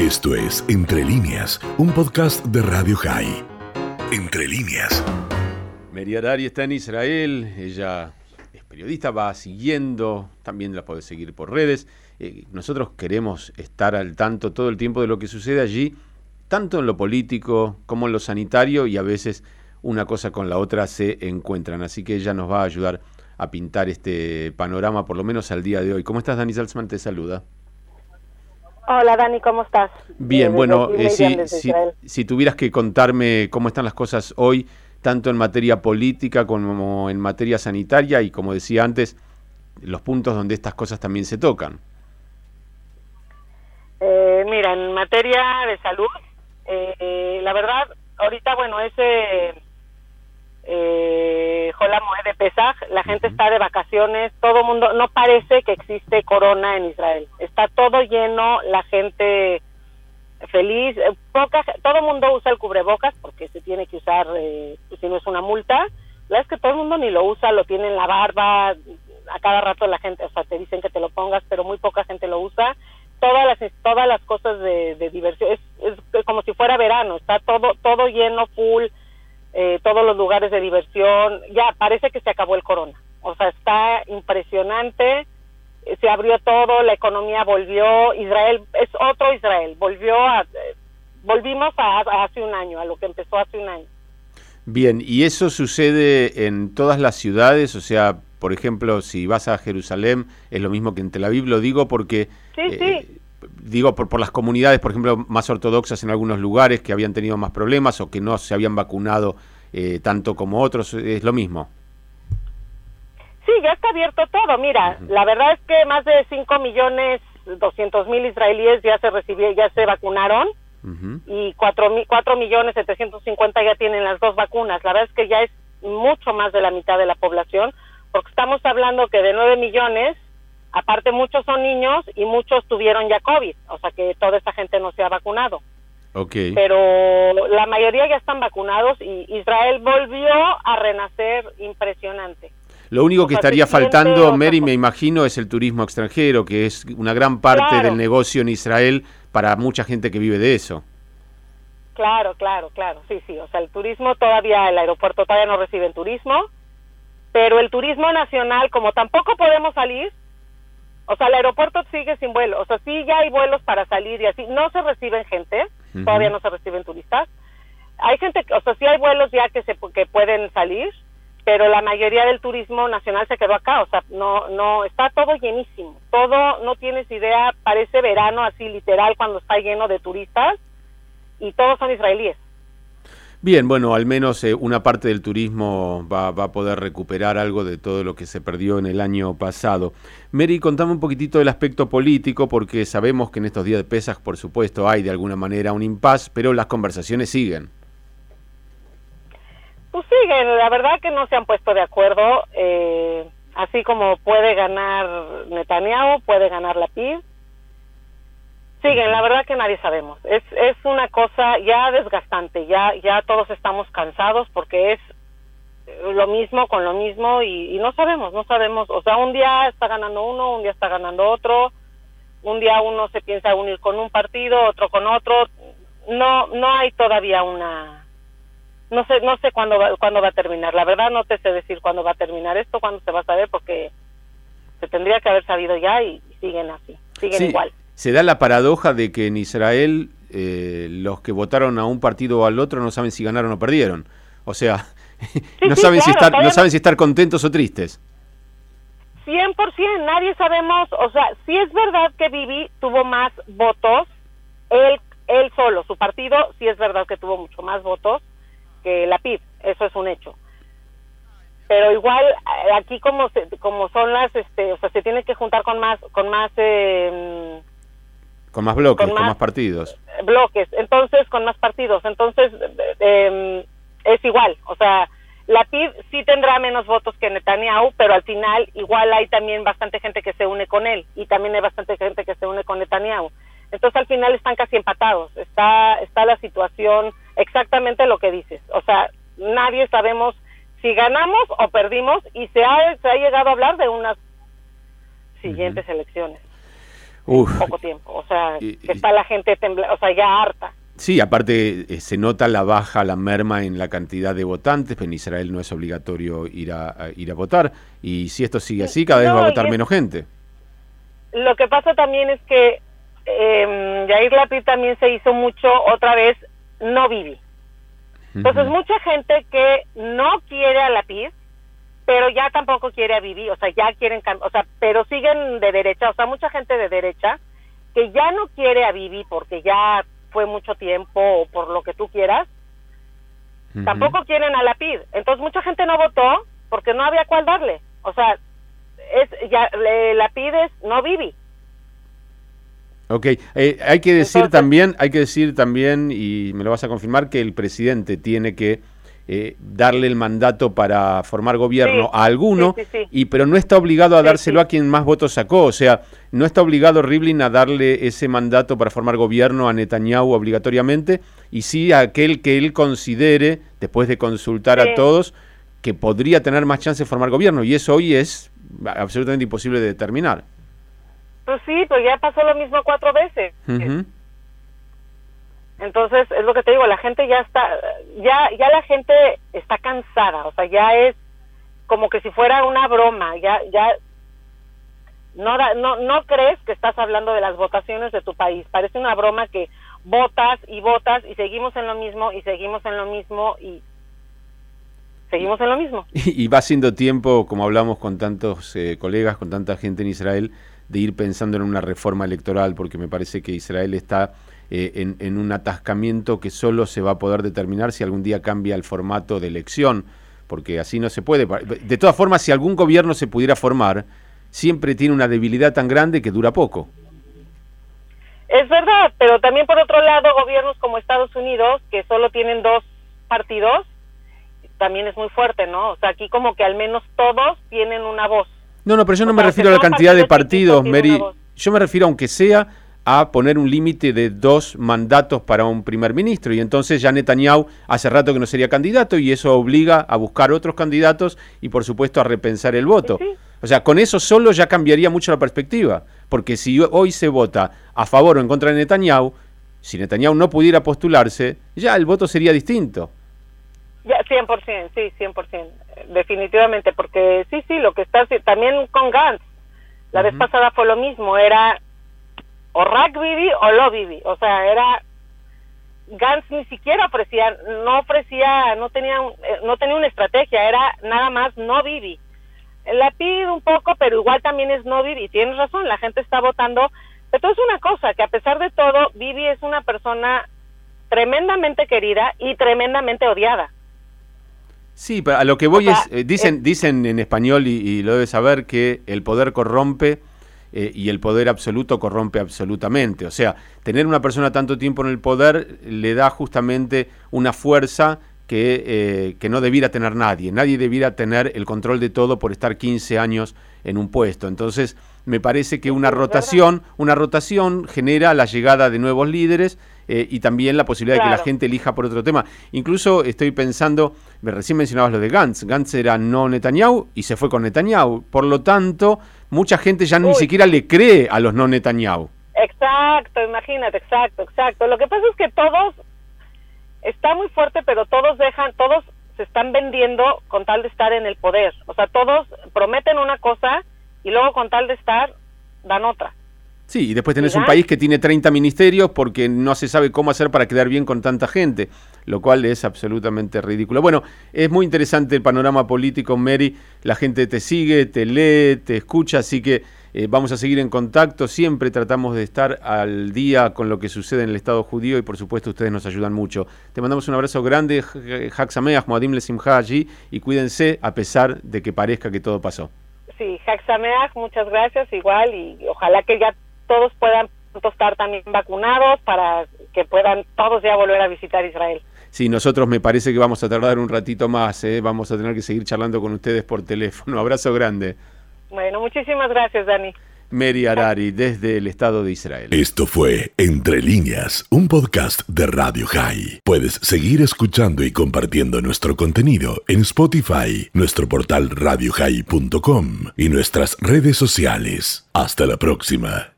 Esto es Entre líneas, un podcast de Radio High. Entre líneas. Meria Dari está en Israel, ella es periodista, va siguiendo, también la puede seguir por redes. Eh, nosotros queremos estar al tanto todo el tiempo de lo que sucede allí, tanto en lo político como en lo sanitario y a veces una cosa con la otra se encuentran. Así que ella nos va a ayudar a pintar este panorama, por lo menos al día de hoy. ¿Cómo estás, Dani Salzman? Te saluda. Hola, Dani, ¿cómo estás? Bien, bueno, eh, si, tuvieras que contarme cómo están las cosas hoy, tanto en materia política como en materia sanitaria y, como decía antes, los puntos donde estas cosas también se tocan. Eh, mira, en materia de salud, eh, la verdad, ahorita, bueno, ese eh, de Pesaj, la gente está de vacaciones, todo mundo, no parece que existe corona en Israel, está todo lleno, la gente feliz, eh, poca, todo el mundo usa el cubrebocas porque se tiene que usar, eh, si no es una multa, la verdad es que todo el mundo ni lo usa, lo tiene en la barba, a cada rato la gente, o sea, te dicen que te lo pongas, pero muy poca gente lo usa, todas las todas las cosas de, de diversión, es, es como si fuera verano, está todo todo lleno, full, eh, todos los lugares de diversión, ya parece que se acabó el corona. O sea, está impresionante, eh, se abrió todo, la economía volvió, Israel es otro Israel, volvió a, eh, volvimos a, hace un año, a lo que empezó hace un año. Bien, ¿y eso sucede en todas las ciudades? O sea, por ejemplo, si vas a Jerusalén, es lo mismo que en Tel Aviv, lo digo porque... Sí, sí digo, por, por las comunidades, por ejemplo, más ortodoxas en algunos lugares que habían tenido más problemas o que no se habían vacunado eh, tanto como otros, ¿es lo mismo? Sí, ya está abierto todo. Mira, la verdad es que más de 5 millones 200 mil israelíes ya se recibieron, ya se vacunaron y 4, 4 millones 750 ya tienen las dos vacunas. La verdad es que ya es mucho más de la mitad de la población, porque estamos hablando que de 9 millones Aparte, muchos son niños y muchos tuvieron ya COVID, o sea que toda esta gente no se ha vacunado. Okay. Pero la mayoría ya están vacunados y Israel volvió a renacer impresionante. Lo único que estaría faltando, Mary, me imagino, es el turismo extranjero, que es una gran parte del negocio en Israel para mucha gente que vive de eso. Claro, claro, claro, sí, sí. O sea, el turismo todavía, el aeropuerto todavía no recibe turismo, pero el turismo nacional, como tampoco podemos salir, o sea, el aeropuerto sigue sin vuelo. O sea, sí ya hay vuelos para salir y así. No se reciben gente, todavía no se reciben turistas. Hay gente, o sea, sí hay vuelos ya que, se, que pueden salir, pero la mayoría del turismo nacional se quedó acá. O sea, no, no, está todo llenísimo. Todo, no tienes idea, parece verano así literal cuando está lleno de turistas y todos son israelíes. Bien, bueno, al menos eh, una parte del turismo va, a poder recuperar algo de todo lo que se perdió en el año pasado. Mary, contame un poquitito del aspecto político, porque sabemos que en estos días de pesas, por supuesto, hay de alguna manera un impas, pero las conversaciones siguen. Pues siguen, la verdad que no se han puesto de acuerdo. Eh, así como puede ganar Netanyahu, puede ganar la PIB Siguen, la verdad que nadie sabemos. Es, es una cosa ya desgastante, ya, ya todos estamos cansados porque es lo mismo con lo mismo y, no sabemos, no sabemos. O sea, un día está ganando uno, un día está ganando otro, un día uno se piensa unir con un partido, otro con otro. No, no hay todavía una, no sé, no sé cuándo va, cuándo va a terminar. La verdad no te sé decir cuándo va a terminar esto, cuándo se va a saber porque se tendría que haber sabido ya y, siguen así, siguen igual se da la paradoja de que en Israel eh, los que votaron a un partido o al otro no saben si ganaron o perdieron. O sea, no, saben si estar, no saben si estar contentos o tristes. 100%, nadie sabemos, o sea, si es verdad que Bibi tuvo más votos, él, él solo, su partido, sí es verdad que tuvo mucho más votos que la PIB, eso es un hecho. Pero igual eh, aquí como como son las, este, o sea, se tiene que juntar con más, con más eh, con más bloques, con más, partidos. Bloques, entonces con más partidos. Entonces eh, es igual, o sea, la PID sí tendrá menos votos que Netanyahu, pero al final igual hay también bastante gente que se une con él y también hay bastante gente que se une con Netanyahu. Entonces al final están casi empatados. Está está la situación exactamente lo que dices. O sea, nadie sabemos si ganamos o perdimos y se ha, se ha llegado a hablar de unas siguientes elecciones. Poco tiempo. O sea, está la gente o sea, ya harta. Sí, aparte eh, se nota la baja, la merma en la cantidad de votantes, en Israel no es obligatorio ir a, ir a votar, y si esto sigue así, cada vez va a votar menos gente. Lo que pasa también es que eh, Yair Lapid también se hizo mucho, otra vez, no viví. Entonces, mucha gente que no quiere a Lapid, pero ya tampoco quiere a Vivi, o sea, ya quieren, o sea, pero siguen de derecha, o sea, mucha gente de derecha que ya no quiere a Vivi porque ya fue mucho tiempo o por lo que tú quieras, tampoco quieren a la PID. Entonces mucha gente no votó porque no había cuál darle. O sea, es ya la PID es no vivi. Ok, eh, hay que decir también, hay que decir también, y me lo vas a confirmar, que el presidente tiene que eh, darle el mandato para formar gobierno a alguno, y pero no está obligado a dárselo a quien más votos sacó. O sea, no está obligado Rivlin a darle ese mandato para formar gobierno a Netanyahu obligatoriamente, y sí a aquel que él considere, después de consultar a todos, que podría tener más chance de formar gobierno. Y eso hoy es absolutamente imposible de determinar. Pues sí, pues ya pasó lo mismo cuatro veces. Entonces, es lo que te digo, la gente ya está, ya, ya la gente está cansada, o sea, ya es como que si fuera una broma, ya, ya, no, no, no crees que estás hablando de las votaciones de tu país, parece una broma que votas y votas y seguimos en lo mismo y seguimos en lo mismo y seguimos en lo mismo. Y, va siendo tiempo, como hablamos con tantos eh, colegas, con tanta gente en Israel, de ir pensando en una reforma electoral, porque me parece que Israel está eh, en, un atascamiento que solo se va a poder determinar si algún día cambia el formato de elección, porque así no se puede. De todas formas, si algún gobierno se pudiera formar, siempre tiene una debilidad tan grande que dura poco. Es verdad, pero también por otro lado, gobiernos como Estados Unidos, que solo tienen dos partidos, también es muy fuerte, ¿no? O sea, aquí como que al menos todos tienen una voz. No, no, pero yo no me refiero a la cantidad de partidos, Mary. Yo me refiero, aunque sea a poner un límite de dos mandatos para un primer ministro. Y entonces ya Netanyahu hace rato que no sería candidato y eso obliga a buscar otros candidatos y por supuesto a repensar el voto. O sea, con eso solo ya cambiaría mucho la perspectiva. Porque si hoy se vota a favor o en contra de Netanyahu, si Netanyahu no pudiera postularse, ya el voto sería distinto. Ya, 100%, sí, 100%, definitivamente, porque sí, sí, lo que está también con Gantz, la vez pasada fue lo mismo, era o Rack Bibi o Lo Bibi. O sea, era Gantz ni siquiera ofrecía, no ofrecía, no tenía, eh, no tenía una estrategia, era nada más no Bibi. La pido un poco, pero igual también es no Bibi. Tienes razón, la gente está votando. Pero es una cosa, que a pesar de todo, Bibi es una persona tremendamente querida y tremendamente odiada. Sí, pero a lo que voy es, eh, dicen, dicen en español y, y, lo debes saber que el poder corrompe eh, y el poder absoluto corrompe absolutamente. O sea, tener una persona tanto tiempo en el poder le da justamente una fuerza que, eh, que, no debiera tener nadie. Nadie debiera tener el control de todo por estar 15 años en un puesto. Entonces, me parece que una rotación, una rotación genera la llegada de nuevos líderes eh, y también la posibilidad de que la gente elija por otro tema. Incluso estoy pensando, recién mencionabas lo de Gantz, Gantz era no Netanyahu y se fue con Netanyahu. Por lo tanto, mucha gente ya ni siquiera le cree a los no Netanyahu. Exacto, imagínate, exacto, exacto. Lo que pasa es que todos, está muy fuerte, pero todos dejan, todos se están vendiendo con tal de estar en el poder. O sea, todos prometen una cosa y luego con tal de estar dan otra. Sí, y después tenés un país que tiene 30 ministerios porque no se sabe cómo hacer para quedar bien con tanta gente, lo cual es absolutamente ridículo. Bueno, es muy interesante el panorama político, Mary. La gente te sigue, te lee, te escucha, así que eh, vamos a seguir en contacto. Siempre tratamos de estar al día con lo que sucede en el Estado judío y por supuesto ustedes nos ayudan mucho. Te mandamos un abrazo grande, Haxameach, Moadim Lesimha allí y cuídense a pesar de que parezca que todo pasó. Sí, Haxameach, muchas gracias igual y ojalá que ya todos puedan estar también vacunados para que puedan todos ya volver a visitar Israel. Sí, nosotros me parece que vamos a tardar un ratito más, ¿eh? vamos a tener que seguir charlando con ustedes por teléfono. Abrazo grande. Bueno, muchísimas gracias, Dani. Mary Arari, desde el Estado de Israel. Esto fue Entre líneas, un podcast de Radio High. Puedes seguir escuchando y compartiendo nuestro contenido en Spotify, nuestro portal radiohigh.com y nuestras redes sociales. Hasta la próxima.